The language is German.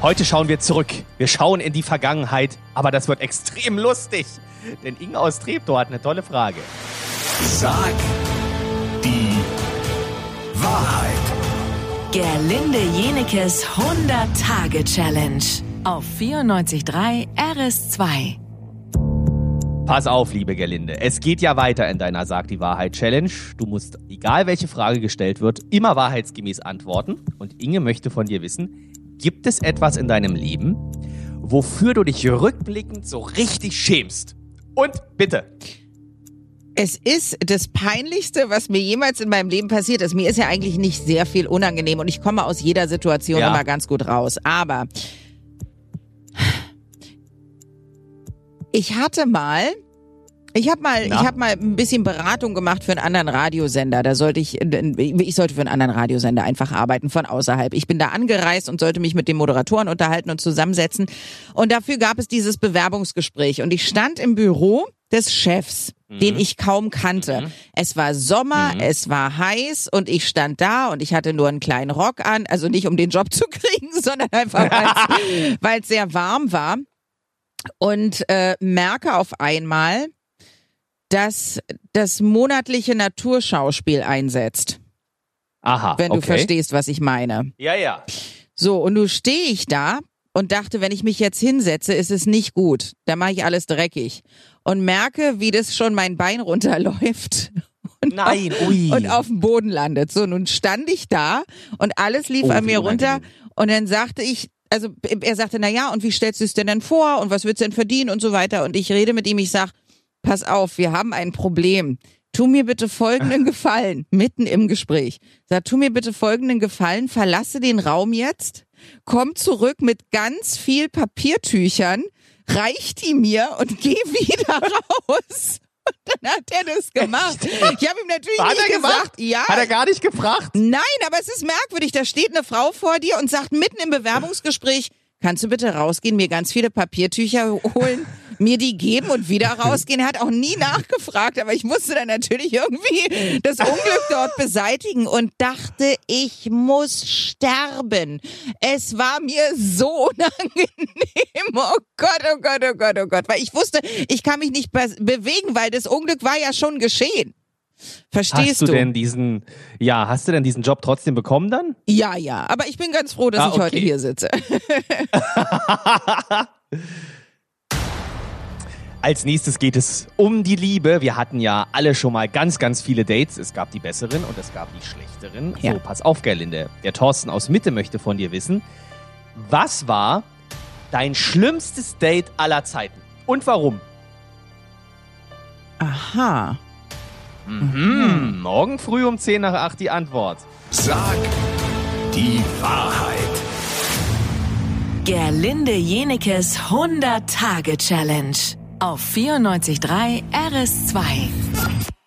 Heute schauen wir zurück. Wir schauen in die Vergangenheit, aber das wird extrem lustig. Denn Inge aus Treptow hat eine tolle Frage. Sag die Wahrheit. Gerlinde Jenekes 100-Tage-Challenge auf 94.3 RS2. Pass auf, liebe Gerlinde. Es geht ja weiter in deiner Sag die Wahrheit Challenge. Du musst, egal welche Frage gestellt wird, immer wahrheitsgemäß antworten. Und Inge möchte von dir wissen, gibt es etwas in deinem Leben, wofür du dich rückblickend so richtig schämst? Und bitte. Es ist das Peinlichste, was mir jemals in meinem Leben passiert ist. Mir ist ja eigentlich nicht sehr viel unangenehm und ich komme aus jeder Situation Ja. immer ganz gut raus. Aber ich hatte mal, ich habe mal, Na? ich habe mal ein bisschen Beratung gemacht für einen anderen Radiosender. Da sollte ich, ich sollte für einen anderen Radiosender einfach arbeiten von außerhalb. Ich bin da angereist und sollte mich mit den Moderatoren unterhalten und zusammensetzen. Und dafür gab es dieses Bewerbungsgespräch. Und ich stand im Büro des Chefs, den ich kaum kannte. Es war Sommer, es war heiß und ich stand da und ich hatte nur einen kleinen Rock an, also nicht um den Job zu kriegen, sondern einfach, weil es sehr warm war. Und äh, merke auf einmal, dass das monatliche Naturschauspiel einsetzt, Aha. wenn du okay. verstehst, was ich meine. Ja, ja. So, und nun stehe ich da und dachte, wenn ich mich jetzt hinsetze, ist es nicht gut. Da mache ich alles dreckig. Und merke, wie das schon mein Bein runterläuft. Und Nein, auf, ui. Und auf dem Boden landet. So, nun stand ich da und alles lief Oh, an mir runter. Und dann sagte ich, also er sagte, na ja, und wie stellst du es denn denn vor? Und was willst du denn verdienen und so weiter? Und ich rede mit ihm, ich sag, pass auf, wir haben ein Problem. Tu mir bitte folgenden Gefallen, mitten im Gespräch. Sag, tu mir bitte folgenden Gefallen, verlasse den Raum jetzt, komm zurück mit ganz viel Papiertüchern, reich die mir und geh wieder raus. Und dann hat er das gemacht. Ich habe ihm natürlich Hat nicht er gemacht? gesagt, ja, Hat er gar nicht gefragt? Nein, aber es ist merkwürdig. Da steht eine Frau vor dir und sagt mitten im Bewerbungsgespräch, kannst du bitte rausgehen, mir ganz viele Papiertücher holen, mir die geben und wieder rausgehen. Er hat auch nie nachgefragt, aber ich musste dann natürlich irgendwie das Unglück dort beseitigen und dachte, ich muss sterben. Es war mir so unangenehm. Oh Gott, oh Gott, oh Gott, oh Gott. Weil ich wusste, ich kann mich nicht be bewegen, weil das Unglück war ja schon geschehen. Verstehst Hast du, denn diesen, ja, hast du denn diesen Job trotzdem bekommen dann? Ja, ja, aber ich bin ganz froh, dass Ah, ich heute hier sitze. Als nächstes geht es um die Liebe. Wir hatten ja alle schon mal ganz, ganz viele Dates. Es gab die besseren und es gab die schlechteren. Ja. So, pass auf, Gerlinde. Der Thorsten aus Mitte möchte von dir wissen, was war dein schlimmstes Date aller Zeiten? Und warum? Aha. Mhm. Morgen früh um 10 nach 8 die Antwort. Sag die Wahrheit. Gerlinde Jenekes 100-Tage-Challenge auf 94.3 RS2.